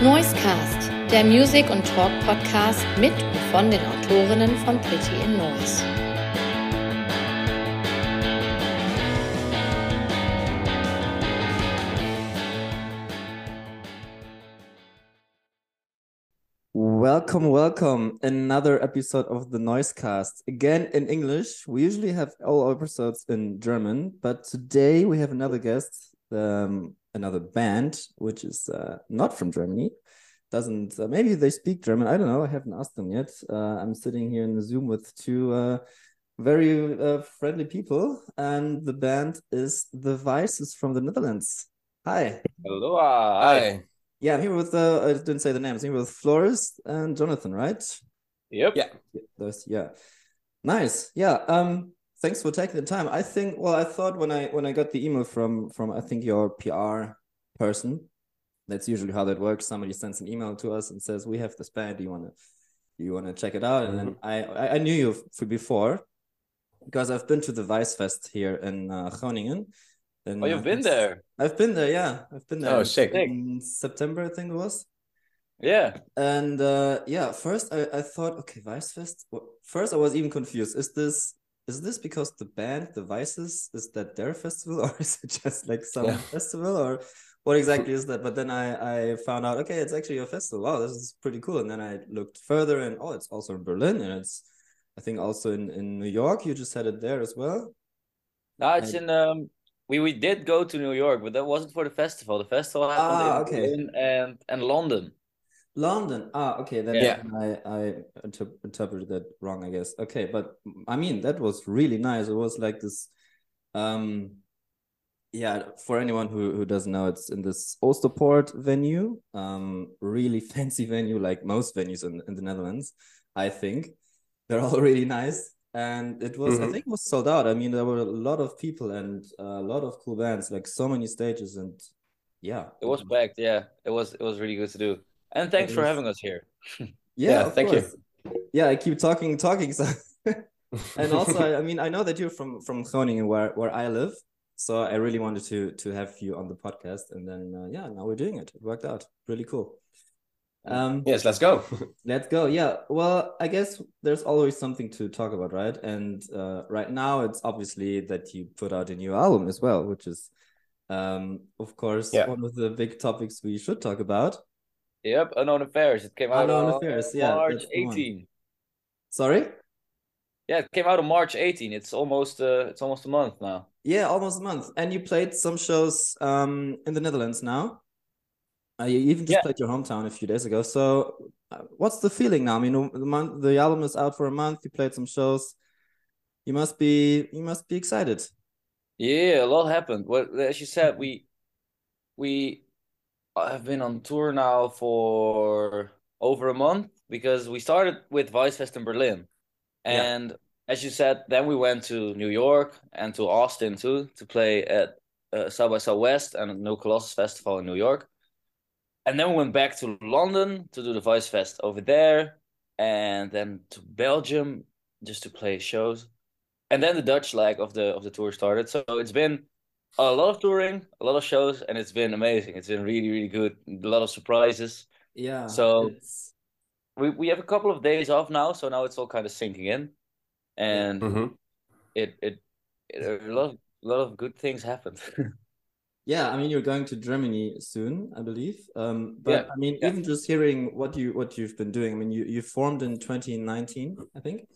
Noisecast, der Music- und Talk-Podcast mit und von den Autorinnen von Pretty in Noise. Welcome, welcome. Another episode of the Noisecast. Again in English. We usually have all our episodes in German, but today we have another guest, um, another band, which is uh, not from Germany. Doesn't uh, maybe they speak German? I don't know. I haven't asked them yet. Uh, I'm sitting here in the Zoom with two uh, very uh, friendly people, and the band is the Vices from the Netherlands. Hi. Hello. Hi. Yeah, I'm here with uh, I didn't say the names. I'm here with Floris and Jonathan, right? Yep. Yeah. Yeah, those, yeah. Nice. Yeah. Um. Thanks for taking the time. I think. Well, I thought when I when I got the email from from I think your PR person, that's usually how that works. Somebody sends an email to us and says, "We have this band. Do you want to you want to check it out?" And then I I I knew you before because I've been to the Vice Fest here in uh, Groningen. And, Oh, you've uh, been there. I've been there. Yeah, I've been there. Oh, in- sick. In September, I think it was. Yeah. And uh, yeah, first I, I thought, okay, Vice Fest. First, I was even confused. Is this is this because the band, the Vices, is that their festival, or is it just like some Yeah. festival, or what exactly is that? But then I I found out, okay, it's actually a festival. Wow, this is pretty cool. And then I looked further, and oh, it's also in Berlin, and it's I think also in in New York. You just had it there as well. No, it's I- in um we we did go to New York, but that wasn't for the festival. The festival happened Ah, in okay. Berlin and and London. London. Ah, okay. Then Yeah. I I inter interpreted that wrong, I guess. Okay, but I mean that was really nice. It was like this, um, yeah. For anyone who who doesn't know, it's in this Oosterpoort venue. Um, really fancy venue, like most venues in in the Netherlands. I think they're all really nice, and it was I Mhm. think it was sold out. I mean, there were a lot of people and a lot of cool bands, like so many stages, and yeah, It was packed, yeah. It was it was really good to do. And thanks for having us here. Yeah, Yeah, of thank you. Yeah, I keep talking, talking. So, and also, I, I mean, I know that you're from from Groningen, where where I live. So I really wanted to to have you on the podcast, and then uh, yeah, now we're doing it. It worked out. Really cool. Um, yes, let's go. let's go. Yeah. Well, I guess there's always something to talk about, right? And uh, right now, it's obviously that you put out a new album as well, which is, um, of course, Yeah. one of the big topics we should talk about. Yep, Unknown Affairs. It came out Unknown on Affairs, yeah, March that's 18. Sorry. Yeah, it came out on March 18. It's almost uh it's almost a month now. Yeah, almost a month. And you played some shows um in the Netherlands now. Uh, you even just Yeah. played your hometown a few days ago. So, uh, what's the feeling now? I mean, the month the album is out for a month. You played some shows. You must be you must be excited. Yeah, a lot happened. Well, as you said, we we have been on tour now for over a month because we started with Vice Fest in Berlin. Yeah. And as you said, then we went to New York and to Austin too to play at uh, South by Southwest and New Colossus Festival in New York. And then we went back to London to do the Vice Fest over there, and then to Belgium just to play shows. And then the Dutch leg of the of the tour started. So it's been a lot of touring, a lot of shows, and it's been amazing. It's been really, really good. A lot of surprises. Yeah. So- it's We we have a couple of days off now, so now it's all kind of sinking in, and Mhm. it, it it a lot of, a lot of good things happened. yeah, I mean, you're going to Germany soon, I believe. Um, but Yeah, I mean, yeah. even just hearing what you what you've been doing. I mean, you you formed in 2019, I think,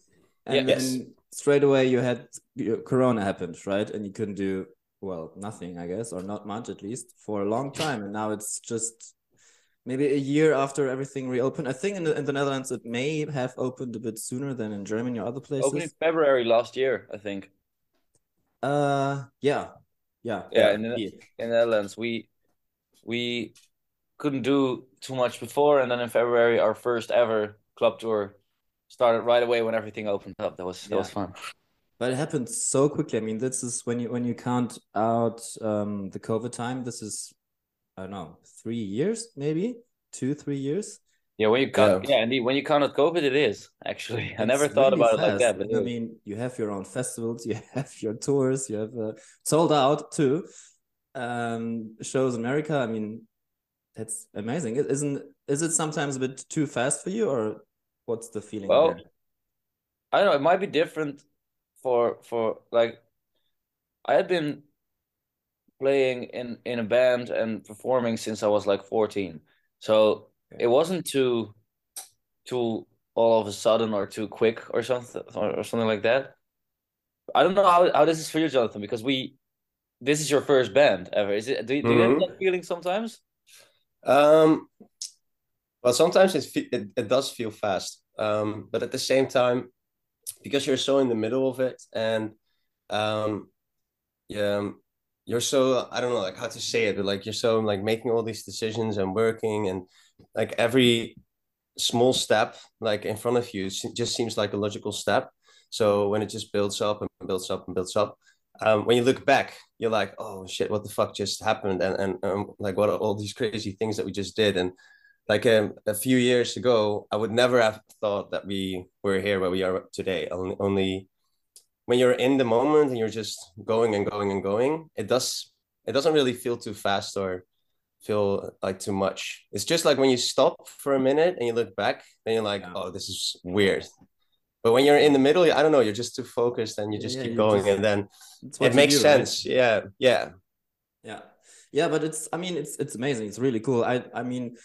and Yeah. Yes. then straight away you had your Corona happened, right? And you couldn't do well nothing, I guess, or not much at least for a long time. And now it's just maybe a year after everything reopened. I think in the in the Netherlands it may have opened a bit sooner than in Germany or other places. Opened in February last year, I think. Uh, yeah, yeah, Yeah, in the, in the Netherlands, we we couldn't do too much before, and then in February, our first ever club tour started right away when everything opened up. That was that was fun. But it happened so quickly. I mean, this is when you when you count out um the COVID time. This is I don't know three years, maybe two, three years. Yeah, when you count, Yeah. yeah, indeed, when you count out COVID, it is actually. I never thought really about it like that, but I is. mean, you have your own festivals, you have your tours, you have uh, sold out too. Um, shows in America. I mean, That's amazing. It isn't is it sometimes a bit too fast for you or what's the feeling Well, there? I don't know. It might be different for for like I had been playing in in a band and performing since I was like 14. So it wasn't too too all of a sudden or too quick or something or, or something like that. I don't know how, how this is for you, Jonathan, because we this is your first band ever. Is it do you, do you have Mhm. that feeling sometimes? Um, well, sometimes it, it it does feel fast, um, but at the same time, because you're so in the middle of it, and um, yeah, um, you're so I don't know like how to say it, but like you're so like making all these decisions and working, and like every small step like in front of you just seems like a logical step. So when it just builds up and builds up and builds up, um, when you look back, you're like, oh shit, what the fuck just happened? And and um, like what are all these crazy things that we just did? And like um, a few years ago, I would never have thought that we were here where we are today. Only, only when you're in the moment and you're just going and going and going, it does it doesn't really feel too fast or feel like too much. It's just like when you stop for a minute and you look back, then you're like, Yeah. oh, this is weird. But when you're in the middle, I don't know, you're just too focused and you just Yeah, keep going, just- and then it makes do, right? sense. Yeah, yeah. Yeah. Yeah, but it's I mean it's it's amazing. It's really cool. I I mean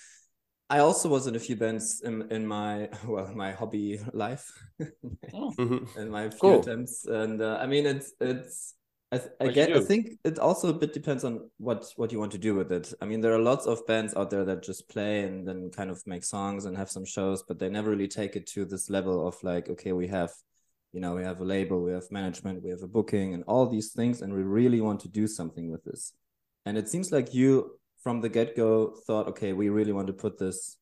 I also was in a few bands in in my well my hobby life Mhm. in my few Cool. attempts and uh, I mean it's it's I, th- I get I think it also a bit depends on what what you want to do with it. I mean there are lots of bands out there that just play and then kind of make songs and have some shows but they never really take it to this level of like okay we have you know we have a label, we have management, we have a booking and all these things and we really want to do something with this. And it seems like you from the get-go thought okay we really want to put this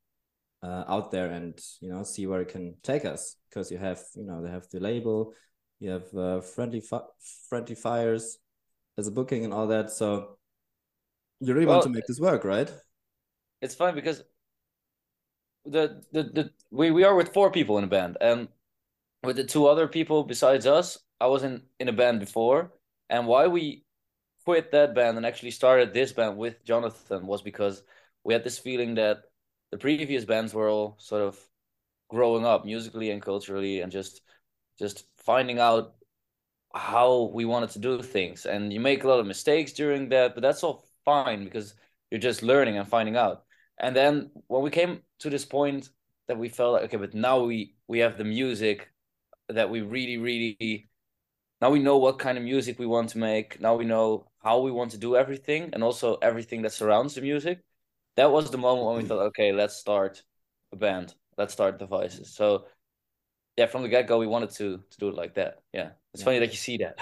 uh, out there and you know see where it can take us. Because you have you know they have the label you have uh, friendly fi- friendly fires as a booking and all that. So you really want to make this work right? It's fun because the, the the we we are with four people in a band and with the two other people besides us i was in in a band before. And why we quit that band and actually started this band with jonathan was because we had this feeling that the previous bands were all sort of growing up musically and culturally and just just finding out how we wanted to do things. And you make a lot of mistakes during that but that's all fine because you're just learning and finding out. And then when we came to this point that we felt like okay but now we we have the music that we really really now we know what kind of music we want to make. Now we know how we want to do everything and also everything that surrounds the music that was the moment when we thought okay let's start a band. Let's start the Vices. So yeah from the get-go we wanted to to do it like that. Yeah. It's Yeah. funny that you see that.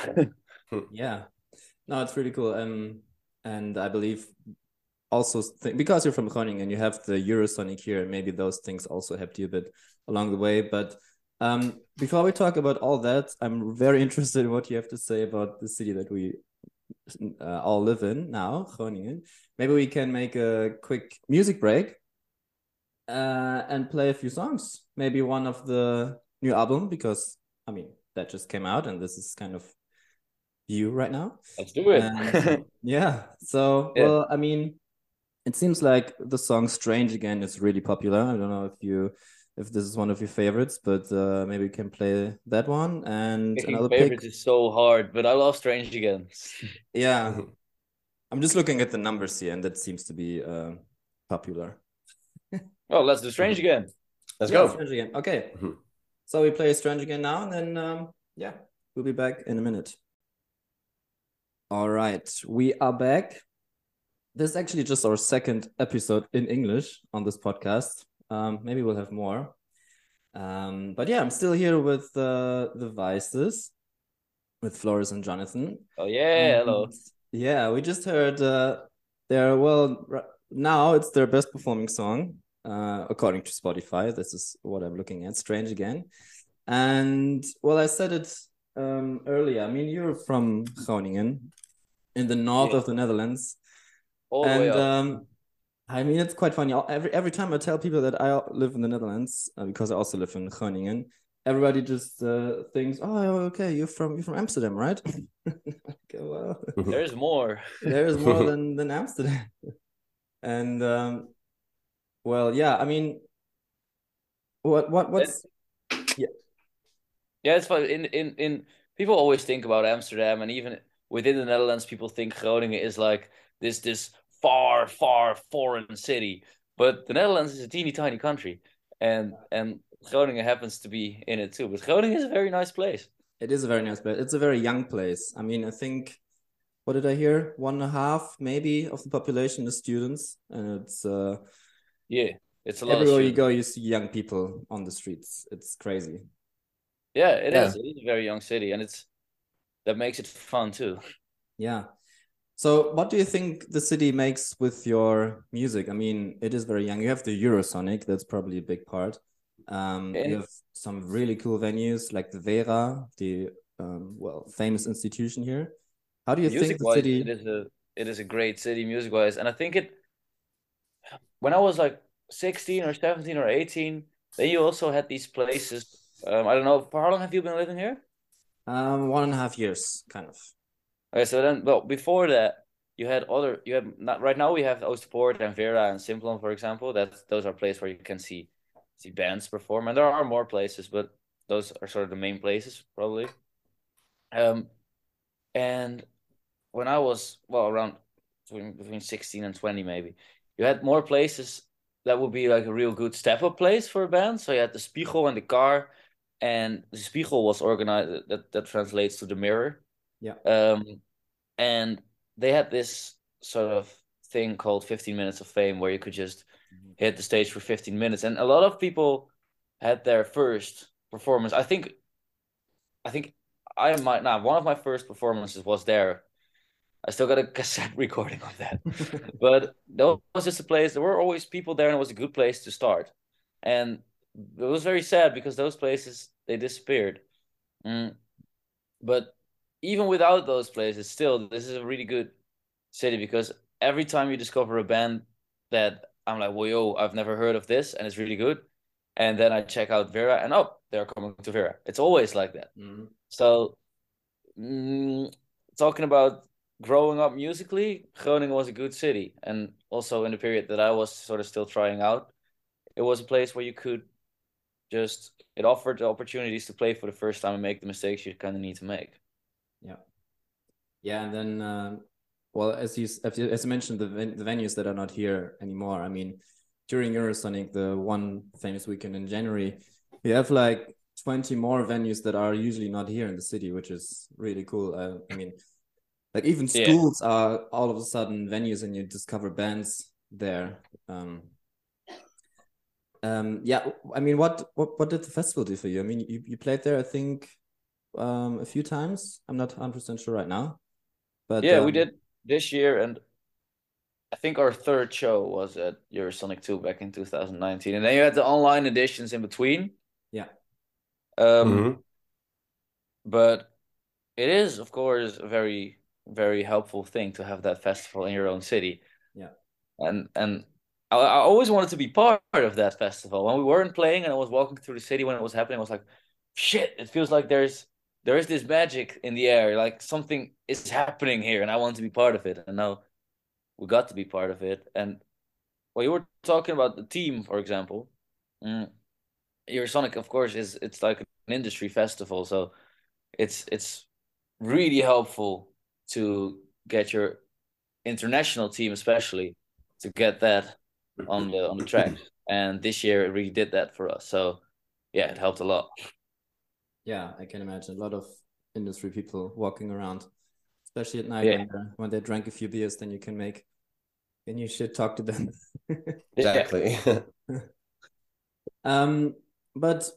Yeah. No it's really cool. Um and i believe also th- because you're from Groningen and you have the Eurosonic here maybe those things also helped you a bit along the way. But um before we talk about all that i'm very interested in what you have to say about the city that we uh, all live in now Groningen maybe we can make a quick music break uh, and play a few songs. Maybe one of the new album because i mean that just came out and this is kind of you right now. Let's do it. And yeah so Yeah. well i mean it seems like the song strange again is really popular. I don't know if you if this is one of your favorites but uh maybe we can play that one and Picking another favorites pick is so hard but i love strange again. Yeah. I'm just looking at the numbers here and that seems to be uh popular. Oh let's do strange again. Let's Yeah, go. strange again. Okay. Mhm. so we play strange again now and then um yeah we'll be back in a minute. All right we are back. This is actually just our second episode in english on this podcast um maybe we'll have more. Um but yeah i'm still here with uh the vices with floris and jonathan. Oh yeah hello. yeah we just heard uh their well r- now it's their best performing song uh according to spotify. This is what i'm looking at. Strange again. And well i said it um earlier. I mean you're from groningen in the north Yeah. of the netherlands. And um I mean, it's quite funny. Every every time I tell people that I live in the Netherlands, uh, because I also live in Groningen, everybody just uh, thinks, "Oh, okay, you're from you're from Amsterdam, right?" okay, well, there's more there is more than than Amsterdam. and um, well, yeah, I mean, what what what's yeah yeah it's fun in in in people always think about Amsterdam and even within the Netherlands people think Groningen is like this this far far foreign city. But the Netherlands is a teeny tiny country and and Groningen happens to be in it too. But Groningen is a very nice place. It is a very nice place. It's a very young place. I mean I think what did I hear? One and a half maybe of the population is students and it's uh yeah it's a lot everywhere you go you see young people on the streets. It's crazy. Yeah, it yeah. is. It is a very young city, and it's that makes it fun too. Yeah. So, what do you think the city makes with your music? I mean, it is very young. You have the Eurosonic, that's probably a big part. Um, you have some really cool venues like the Vera, the um, well famous institution here. How do you music think the city? It is a it is a great city music wise, and I think it. When I was like sixteen or seventeen or eighteen, then you also had these places um, I don't know. For how long have you been living here? Um, one and a half years, kind of. Okay, so then, well, before that, you had other. You have not right now. We have Oostpoort and Vera and Simplon, for example. That's those are places where you can see see bands perform, and there are more places, but those are sort of the main places, probably. Um, and when I was well around between, between sixteen and twenty, maybe you had more places that would be like a real good step up place for a band. So you had the Spiegel and the Car and the Spiegel was organized that that translates to the mirror. Yeah. Um, and they had this sort of thing called 15 minutes of fame where you could just mm-hmm. hit the stage for 15 minutes and a lot of people had their first performance i think i think i might now one of my first performances was there i still got a cassette recording of that but that was just a place there were always people there and it was a good place to start and it was very sad because those places they disappeared. Mm. But even without those places, still, this is a really good city because every time you discover a band that I'm like, well, yo, I've never heard of this, and it's really good, and then I check out Vera, and oh, they're coming to Vera. It's always like that. Mm. So, mm, talking about growing up musically, Groningen was a good city, and also in the period that I was sort of still trying out, it was a place where you could just it offered the opportunities to play for the first time and make the mistakes you kind of need to make. Yeah, yeah, and then uh, well, as you as you, mentioned, the the venues that are not here anymore. I mean, during Eurosonic, the one famous weekend in January, we have like twenty more venues that are usually not here in the city, which is really cool. Uh, I mean, like even schools yeah. are all of a sudden venues, and you discover bands there. Um, um, yeah, I mean, what, what what did the festival do for you? I mean, you, you played there, I think, um, a few times. I'm not 100 percent sure right now, but yeah, um, we did this year, and I think our third show was at Eurosonic 2 back in 2019, and then you had the online editions in between. Yeah. Um, mm -hmm. but it is, of course, a very very helpful thing to have that festival in your own city. Yeah. And and I, I always wanted to be part of that festival. When we weren't playing and I was walking through the city when it was happening, I was like, shit, it feels like there's there is this magic in the air, like something is happening here, and I want to be part of it. And now we got to be part of it. And well, you were talking about the team, for example. Mm, Eurosonic, of course, is it's like an industry festival, so it's it's really helpful to get your international team, especially to get that on the on the track. And this year it really did that for us. So yeah, it helped a lot. Yeah, I can imagine a lot of industry people walking around, especially at night yeah. when, when they drank a few beers. Then you can make, and you should talk to them. exactly. um, but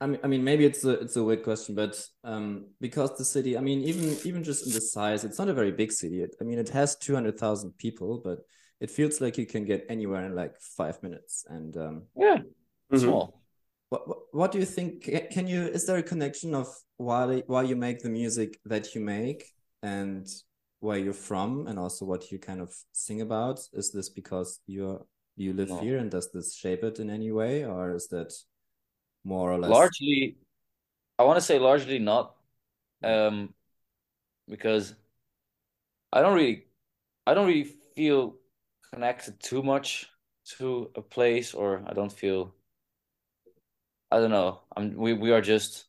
I mean, I mean, maybe it's a it's a weird question, but um, because the city, I mean, even even just in the size, it's not a very big city. It, I mean, it has two hundred thousand people, but it feels like you can get anywhere in like five minutes. And um, yeah, mm-hmm. small. What, what, do you think? Can you? Is there a connection of why why you make the music that you make and where you're from, and also what you kind of sing about? Is this because you're you live no. here, and does this shape it in any way, or is that more or less largely? I want to say largely not, um, because I don't really, I don't really feel connected too much to a place or I don't feel I don't know. I'm we, we are just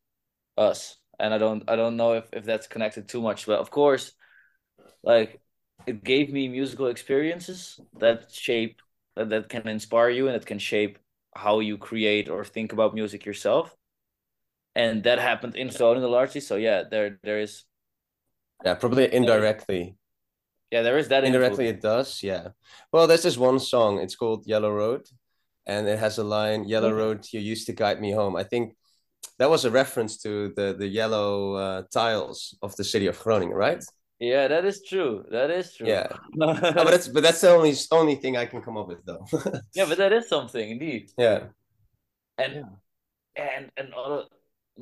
us. And I don't I don't know if, if that's connected too much. But of course, like it gave me musical experiences that shape that, that can inspire you and it can shape how you create or think about music yourself. And that happened in Groningen largely. So yeah, there there is Yeah, probably indirectly. yeah, there is that Indirectly influence. it does, yeah. Well, there's this one song, it's called Yellow Road, and it has a line, Yellow Mhm. Road, you used to guide me home. I think that was a reference to the the yellow uh, tiles of the city of Groningen, right? Yeah, that is true. That is true. Yeah. Oh, but that's but that's the only only thing I can come up with though. yeah, but that is something indeed. yeah. And Yeah. and and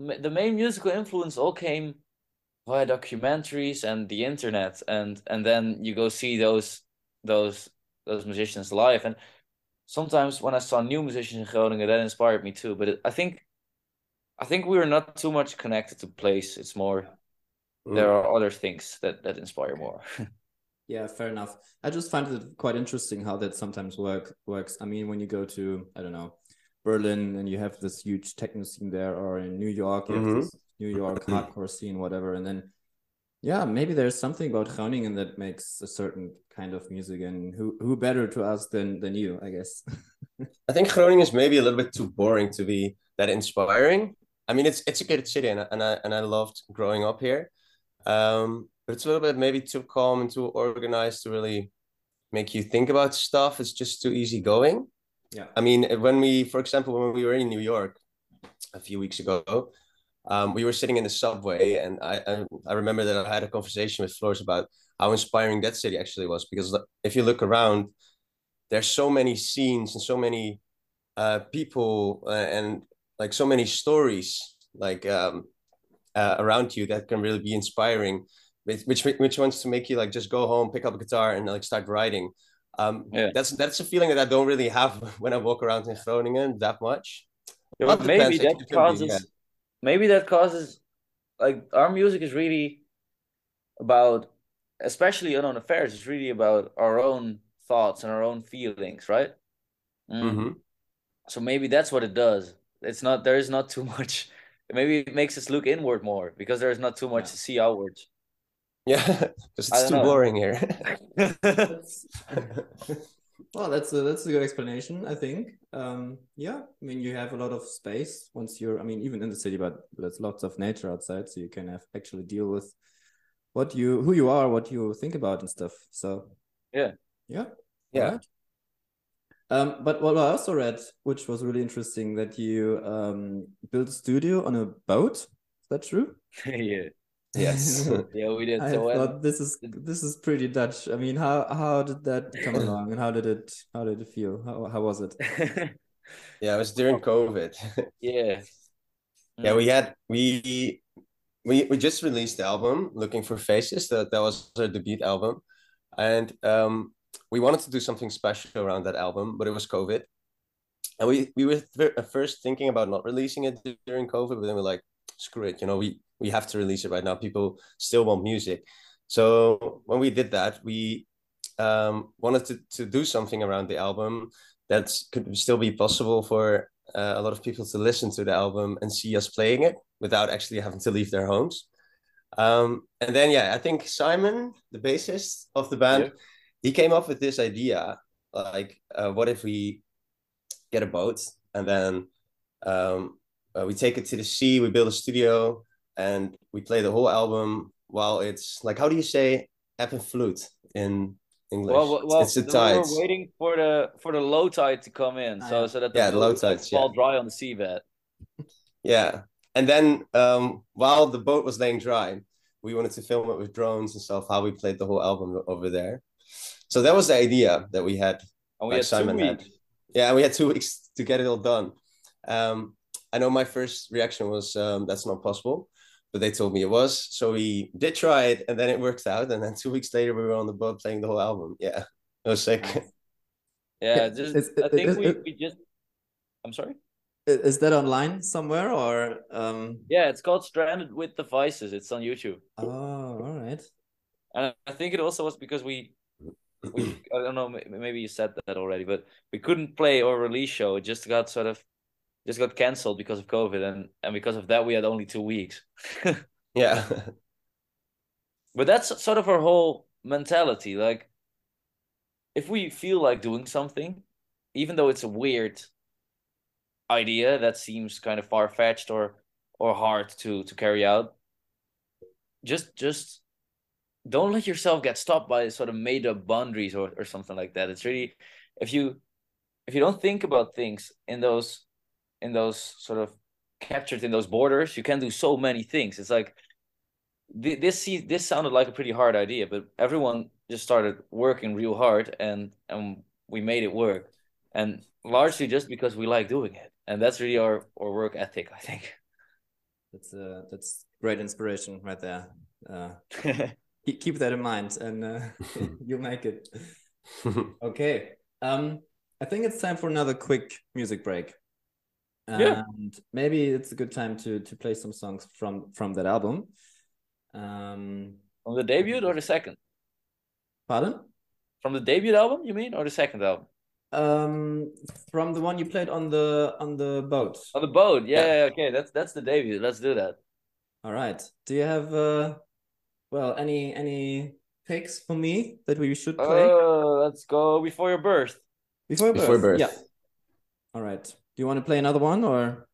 ma- the main musical influence all came via documentaries and the internet, and and then you go see those those those musicians live. And sometimes when I saw new musicians in Groningen, that inspired me too. But it, I think I think we are not too much connected to place. It's more Mm. there are other things that that inspire more. Yeah, fair enough. I just find it quite interesting how that sometimes work works. I mean, when you go to, I don't know, Berlin and you have this huge techno scene there, or in New York, you have Mhm. this New York hardcore scene, whatever, and then yeah, maybe there's something about Groningen that makes a certain kind of music, and who who better to us than than you, I guess. I think Groningen is maybe a little bit too boring to be that inspiring. I mean, it's it's a good city, and I, and I and I loved growing up here. Um, but it's a little bit maybe too calm and too organized to really make you think about stuff. It's just too easygoing. Yeah. I mean, when we, for example, when we were in New York a few weeks ago, um, we were sitting in the subway, and I, I I remember that I had a conversation with Floris about how inspiring that city actually was. Because if you look around, there's so many scenes and so many uh, people uh, and like so many stories like um, uh, around you that can really be inspiring which, which which wants to make you like just go home pick up a guitar and like start writing um, Yeah. that's that's a feeling that I don't really have when I walk around in Groningen that much Yeah, Well, maybe that causes yeah. Maybe that causes like our music is really about especially unknown affairs it's really about our own thoughts and our own feelings right Mm. Mhm. so maybe that's what it does it's not there is not too much maybe it makes us look inward more because there's not too much Yeah. to see outwards yeah because it's too know. boring here well, that's a that's a good explanation, I think. Um, yeah, I mean, you have a lot of space once you're. I mean, even in the city, but there's lots of nature outside, so you can have actually deal with what you who you are, what you think about and stuff. So Yeah. yeah, yeah alright. Um, but what I also read, which was really interesting, that you um built a studio on a boat. Is that true? yeah yes yeah we did I so when thought this is this is pretty Dutch. I mean, how how did that come along, and how did it how did it feel? How how was it? yeah it was during COVID yeah Yeah, Mm. we had we we we just released the album Looking for Faces. That that was our debut album, and um, we wanted to do something special around that album, but it was COVID, and we we were th- at first thinking about not releasing it during COVID, but then we're like, screw it, you know, we we have to release it right now. People still want music, so when we did that, we um, wanted to to do something around the album that could still be possible for uh, a lot of people to listen to the album and see us playing it without actually having to leave their homes. Um, and then, yeah, I think Simon, the bassist of the band, Yeah. he came up with this idea like, uh, what if we get a boat and then um, uh, we take it to the sea, we build a studio, and we play the whole album while it's like, how do you say ebb and flute in English? Well, well, well it's the we tides. were waiting for the for the low tide to come in, so yeah. so that Yeah, the low boat would tides, fall yeah. dry on the seabed. Yeah. And then um, while the boat was laying dry, we wanted to film it with drones and stuff, how we played the whole album over there. So that was the idea that we had. And we had Simon two had. weeks. Yeah, and we had two weeks to get it all done. Um, I know my first reaction was um, that's not possible, but they told me it was. So we did try it, and then it worked out. And then two weeks later, we were on the boat playing the whole album. Yeah, it was sick. Yeah, Yeah, just it's- I think it- we, it- we just. I'm sorry. Is that online somewhere or um? Yeah, it's called Stranded with The Vices. It's on YouTube, Oh, all right. and I think it also was because we we I don't know maybe you said that already, but we couldn't play our release show. It just got sort of just got canceled because of COVID, and and because of that we had only two weeks. yeah. but that's sort of our whole mentality. Like, if we feel like doing something, even though it's a weird idea that seems kind of far fetched or or hard to to carry out, just just don't let yourself get stopped by sort of made up boundaries or, or something like that. It's really if you if you don't think about things in those in those sort of captured in those borders, you can do so many things. It's like this this sounded like a pretty hard idea, but everyone just started working real hard and and we made it work. And largely just because we like doing it. And that's really our, our work ethic, I think. That's uh that's great inspiration right there. Uh keep that in mind and uh, you make it okay um i think it's time for another quick music break and yeah. maybe it's a good time to to play some songs from from that album um from the debut or the second pardon from the debut album you mean or the second album um from the one you played on the on the boat on the boat yeah, yeah. okay that's that's the debut let's do that all right do you have uh well, any any picks for me that we should play? Uh, let's go before your birth. Before birth. Before birth. Yeah. All right. Do you want to play another one or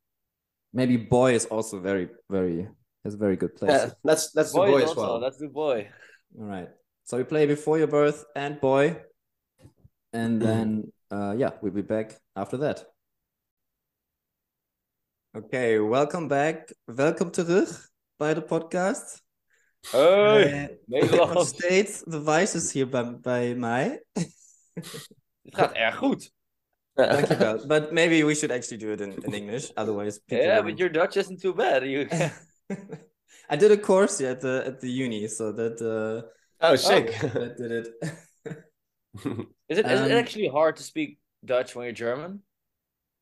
maybe boy is also very very has very good place. Yeah, that's that's boy the boy as also, well. That's the boy. All right. So we play before your birth and boy, and then uh, yeah, we'll be back after that. Okay, welcome back. Welcome terug bij de podcast. Hey, uh, Nederland. Nog steeds de Vices hier bij, bij mij. Het gaat erg goed. Dankjewel. But maybe we should actually do it in, in English. Otherwise, yeah, but your Dutch isn't too bad. You... I did a course at the at the uni, so that. Uh, oh, sick! Oh, that did it. is it um, is it actually hard to speak Dutch when you're German?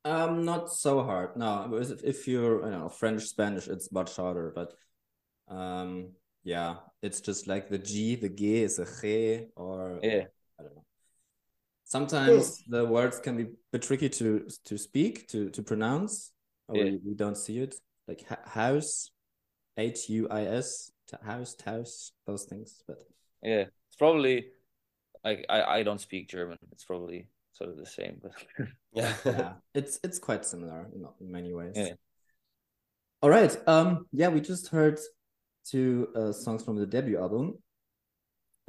Um, not so hard. No, if, if you're, you know, French, Spanish, it's much harder. But um, yeah, it's just like the G, the G is a G, or yeah, I don't know. Sometimes the words can be a bit tricky to to speak, to to pronounce, or yeah. we, we don't see it. Like house, H U I S, house, house, those things. But yeah, it's probably like I I don't speak German. It's probably sort of the same, but yeah, yeah, it's it's quite similar in, in many ways. Yeah. All right. Um. Yeah, we just heard two uh, songs from the debut album.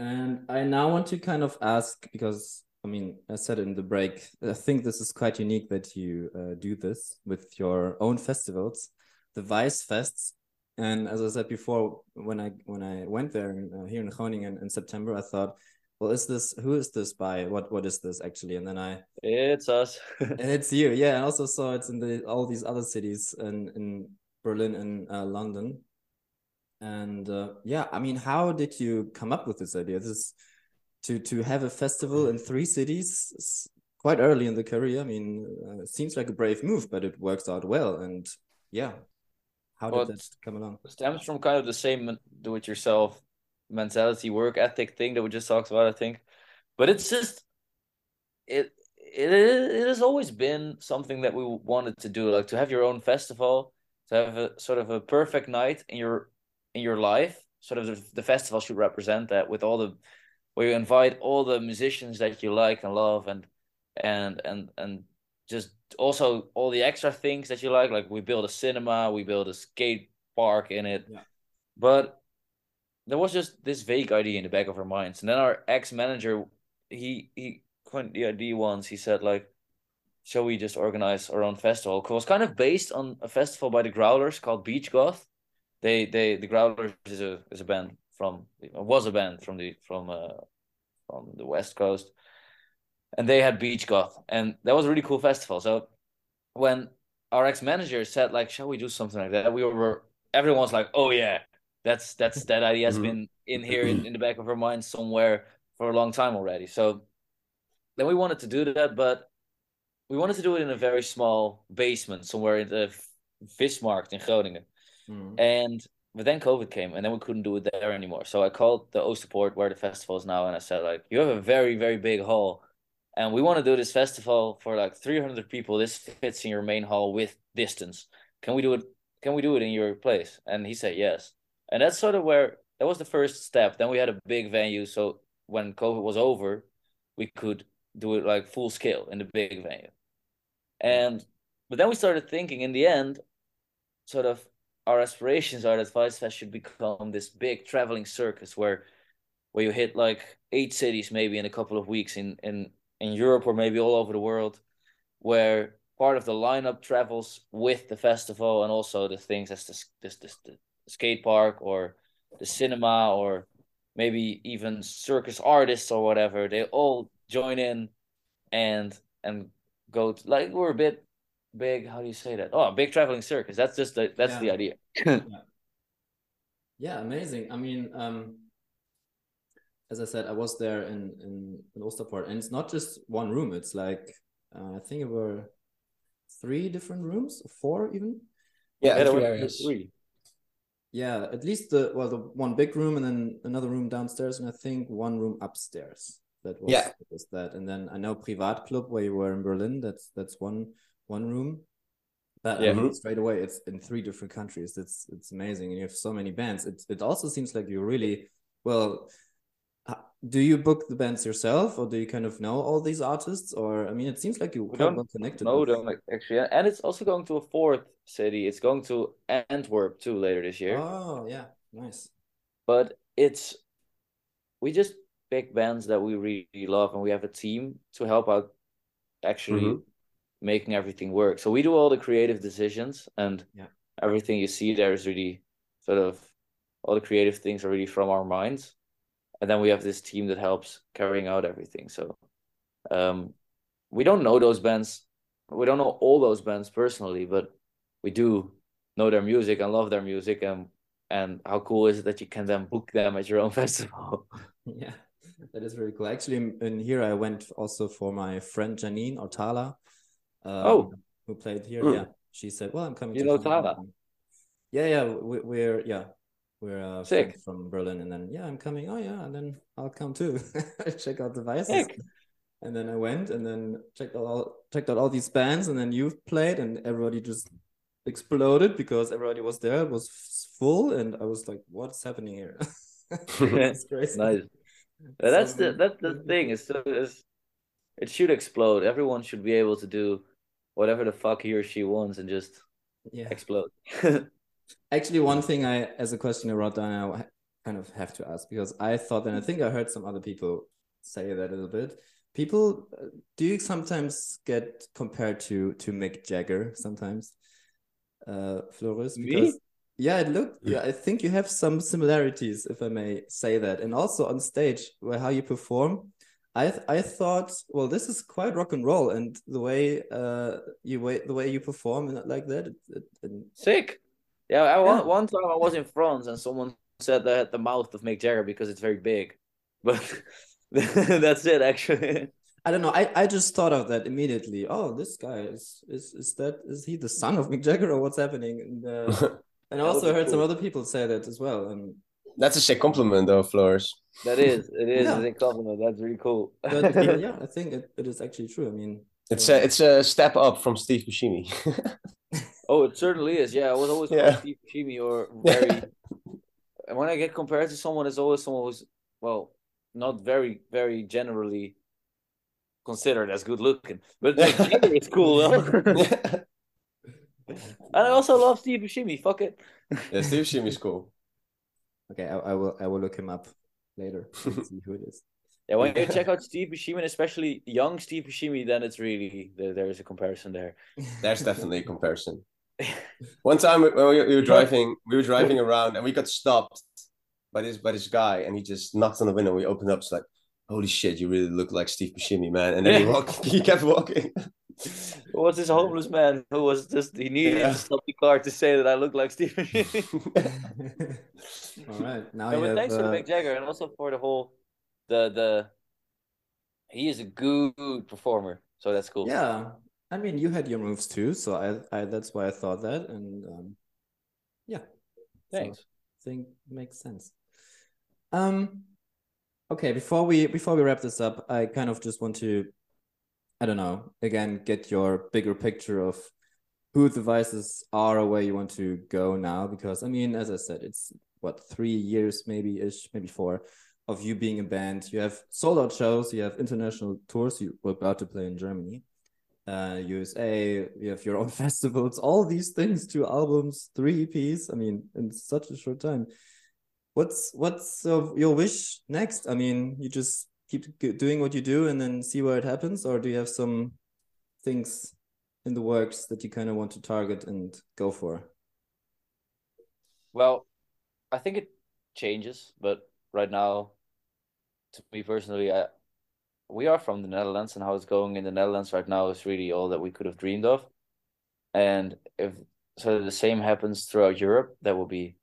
And I now want to kind of ask because I mean, I said in the break, I think this is quite unique that you uh, do this with your own festivals, the Vice Fests. And as I said before, when I when I went there uh, here in Groningen in September, I thought, well, is this who is this by? What what is this actually? And then I it's us, and it's you, yeah. I also saw it's in the all these other cities in in Berlin and uh, London. And uh, yeah, I mean, how did you come up with this idea? This to to have a festival in three cities quite early in the career. I mean, uh, it seems like a brave move, but it works out well. And yeah, how did well, that come along? stems from kind of the same do-it-yourself mentality, work ethic thing that we just talked about. I think, but it's just it it it has always been something that we wanted to do, like to have your own festival, to have a sort of a perfect night in your in your life. Sort of the, the festival should represent that with all the where you invite all the musicians that you like and love and and and and just also all the extra things that you like like we build a cinema we build a skate park in it. Yeah. but there was just this vague idea in the back of our minds. And then our ex-manager he he coined the idea once he said like shall we just organize our own festival? Because it was kind of based on a festival by the growlers called beach goth. They they the Growlers is a is a band from was a band from the from uh from the west coast, and they had Beach Goth, and that was a really cool festival. So when our ex manager said like, "Shall we do something like that?" We were everyone's like, "Oh yeah, that's that's that idea has mm-hmm. been in here in, in the back of our minds somewhere for a long time already." So then we wanted to do that, but we wanted to do it in a very small basement somewhere in the Vismarkt in Groningen. Mm. And but then COVID came, and then we couldn't do it there anymore. So I called the Oosterpoort where the festival is now, and I said like, you have a very very big hall, and we want to do this festival for like three hundred people. This fits in your main hall with distance. Can we do it? Can we do it in your place? And he said yes. And that's sort of where that was the first step. Then we had a big venue, so when COVID was over, we could do it like full scale in the big venue. And but then we started thinking in the end, sort of our aspirations are that Vice Fest should become this big traveling circus where where you hit like eight cities maybe in a couple of weeks in in in Europe or maybe all over the world, where part of the lineup travels with the festival and also the things as this this this the skate park or the cinema or maybe even circus artists or whatever. They all join in and and go to, like we're a bit big how do you say that oh a big traveling circus that's just the that's Yeah. the idea yeah. yeah amazing i mean um as i said i was there in in, in Oosterpoort, and it's not just one room it's like uh, i think it were three different rooms four even Yeah, three areas. three. yeah at least the well the one big room and then another room downstairs and i think one room upstairs that was, Yeah. that was that and then i know privat club where you were in berlin that's that's one one room but I Yeah. mean, straight away it's in three different countries. It's it's amazing and you have so many bands. It, it also seems like you really well uh, do you book the bands yourself or do you kind of know all these artists? Or i mean it seems like We quite don't well connected no like actually and it's also going to a fourth city. It's going to antwerp too later this year. Oh yeah. Nice. But it's we just pick bands that we really love and we have a team to help out actually Mhm. Making everything work so we do all the creative decisions and Yeah. everything you see there is really sort of all the creative things are really from our minds and then we have this team that helps carrying out everything so um we don't know those bands we don't know all those bands personally but we do know their music and love their music and and how cool is it that you can then book them at your own festival Yeah, that is very cool. Actually, in- here I went also for my friend Janine Ortala. Um, Oh. who played here? Mm. Yeah, she said, "Well, I'm coming." You to know Frankfurt." Tala? Yeah, yeah, we, we're yeah, we're uh, Sick. from Berlin, and then yeah, I'm coming. Oh yeah, and then I'll come too. Check out the vices. Sick. And then I went and then checked out all checked out all these bands, and then you played, and everybody just exploded because everybody was there. It was full, and I was like, "What's happening here?" it's crazy. nice that's the that's the thing it's, it's it should explode everyone should be able to do whatever the fuck he or she wants and just Yeah. explode Actually, one thing I, as a question I wrote down, I kind of have to ask because I thought, and I think I heard some other people say that a little bit. People, uh, do you sometimes get compared to to Mick Jagger sometimes, uh, Floris? Me? Because yeah, it looked. Yeah, I think you have some similarities, if I may say that, and also on stage where how you perform. I th- I thought, well, this is quite rock and roll, and the way uh you way the way you perform and like that, it, it, and sick yeah, I, one, Yeah. one time i was in france and someone said they had the mouth of mick jagger because it's very big but that's it actually I don't know. I, I just thought of that immediately. Oh, this guy is is is that is he the son of Mick Jagger or what's happening? And, uh, and I also be heard some other people say that as well. And That's a sick compliment, though, Floris. that is it is Yeah. a big compliment that's really cool but yeah, I think it, it is actually true. I mean, It's uh, a it's a step up from Steve Buscemi. Oh, it certainly is. Yeah, I was always Yeah. Steve Buscemi or very. and when I get compared to someone, it's always someone who's well, not very, very generally considered as good looking. But Mick Jagger cool though. and I also love Steve Buscemi. Fuck it. Yeah, Steve Buscemi's cool. Okay, I, I will I will look him up later see who it is. Yeah, when you check out Steve Buscemi, especially young Steve Buscemi, then it's really there, there is a comparison there. There's definitely a comparison. One time when we, we were driving, we were driving around and we got stopped by this by this guy, and he just knocked on the window. We opened up, it's like, "Holy shit, you really look like Steve Buscemi, man!" And then he walked, he kept walking. It was this homeless man who was just he needed Yeah. to stop the car to say that I look like Buscemi. All right, now but have, thanks to uh, Mick Jagger and also for the whole the the he is a good performer, so that's cool. yeah. I mean, you had your moves too, so I I that's why I thought that, and um, yeah. So- Thanks. think makes sense. Um, okay. Before we before we wrap this up, I kind of just want to, I don't know, again get your bigger picture of who the Vices are or where you want to go now. Because I mean, as I said, it's what three years maybe ish, maybe four of you being a band. You have sold out shows. You have international tours. You were about to play in Germany uh, USA, you have your own festivals, all these things, two albums, three EPs. I mean, in such a short time. What's what's uh, your wish next? I mean, you just keep doing what you do and then see where it happens, or do you have some things in the works that you kind of want to target and go for? Well, I think it changes, but right now, to me personally, I we are from the Netherlands, and how it's going in the Netherlands right now is really all that we could have dreamed of. And if so, the same happens throughout Europe, that will be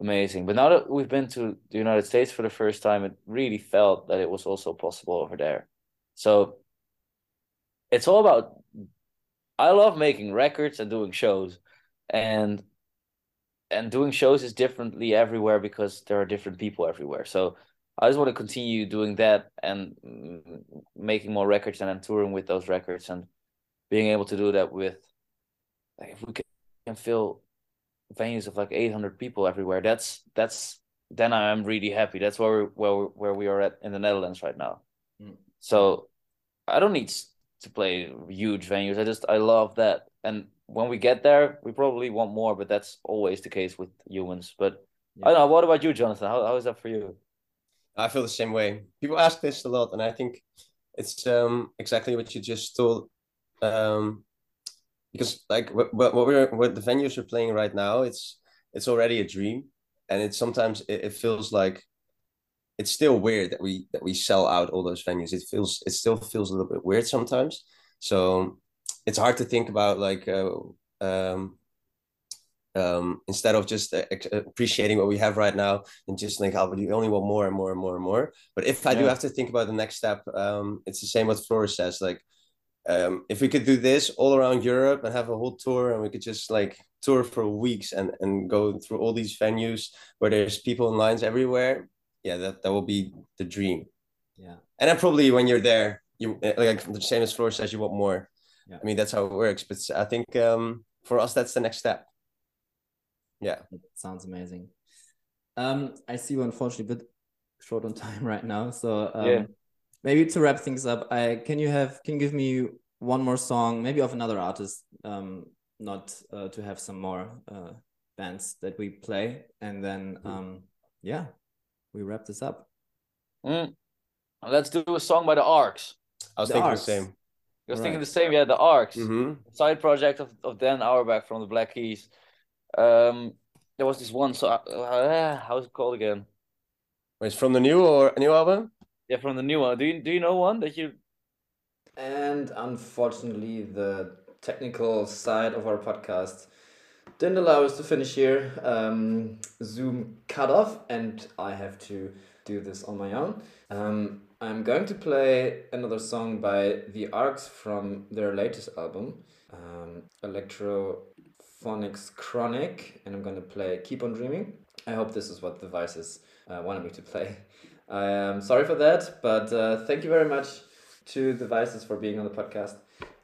amazing. But now that we've been to the United States for the first time, it really felt that it was also possible over there. So it's all about. I love making records and doing shows, and and doing shows is differently everywhere because there are different people everywhere. So I just want to continue doing that and mm, making more records and then touring with those records and being able to do that with like if we can fill venues of like 800 people everywhere. That's that's then I'm really happy. That's where we where where we are at in the Netherlands right now. Mm. so I don't need to play huge venues. I just I love that. And when we get there we probably want more but that's always the case with humans. But yeah. I don't know. What about you Jonathan? How, how is that for you? I feel the same way. People ask this a lot, and I think it's um, exactly what you just told. Um, because like what, what we're what the venues we're playing right now, it's it's already a dream, and it sometimes it, it feels like it's still weird that we that we sell out all those venues. It feels it still feels a little bit weird sometimes. So it's hard to think about like uh, um, um, instead of just uh, appreciating what we have right now and just think, oh, we only want more and more and more and more. But if I yeah. do have to think about the next step, um, it's the same what Floris says. Like, um, if we could do this all around Europe and have a whole tour, and we could just like tour for weeks and and go through all these venues where there's people in lines everywhere, yeah, that that will be the dream. Yeah, and then probably when you're there, you like the same as Floris says, you want more. Yeah. I mean that's how it works. But I think um, for us, that's the next step. Yeah. It sounds amazing. Um, I see you unfortunately a bit short on time right now. So um, yeah. Maybe to wrap things up, I can you have can you give me one more song, maybe of another artist, um, not uh, to have some more uh, bands that we play, and then mm. um, yeah, we wrap this up. Mm. Let's do a song by the Arcs. I was the thinking Arcs. the same. I was All thinking right. the same. Yeah, the Arcs, mm -hmm. side project of, of Dan Auerbach from the Black Keys. Um, there was this one song. Uh, how's it called again? It's from the new or new album? Yeah, from the new one. Do you do you know one that you? And unfortunately, the technical side of our podcast didn't allow us to finish here. Um, Zoom cut off, and I have to do this on my own. Um, I'm going to play another song by The Arcs from their latest album, um, Electro Phonics Chronic, and I'm gonna play Keep on Dreaming. I hope this is what the Vices uh, wanted me to play. I am sorry for that, but uh, thank you very much to the Vices for being on the podcast.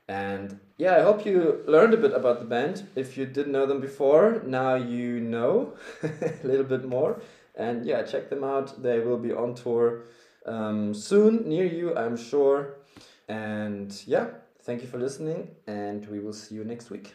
And yeah, I hope you learned a bit about the band. If you didn't know them before, now you know a little bit more. And yeah, check them out. They will be on tour um, soon near you, I'm sure. And yeah, thank you for listening, and we will see you next week.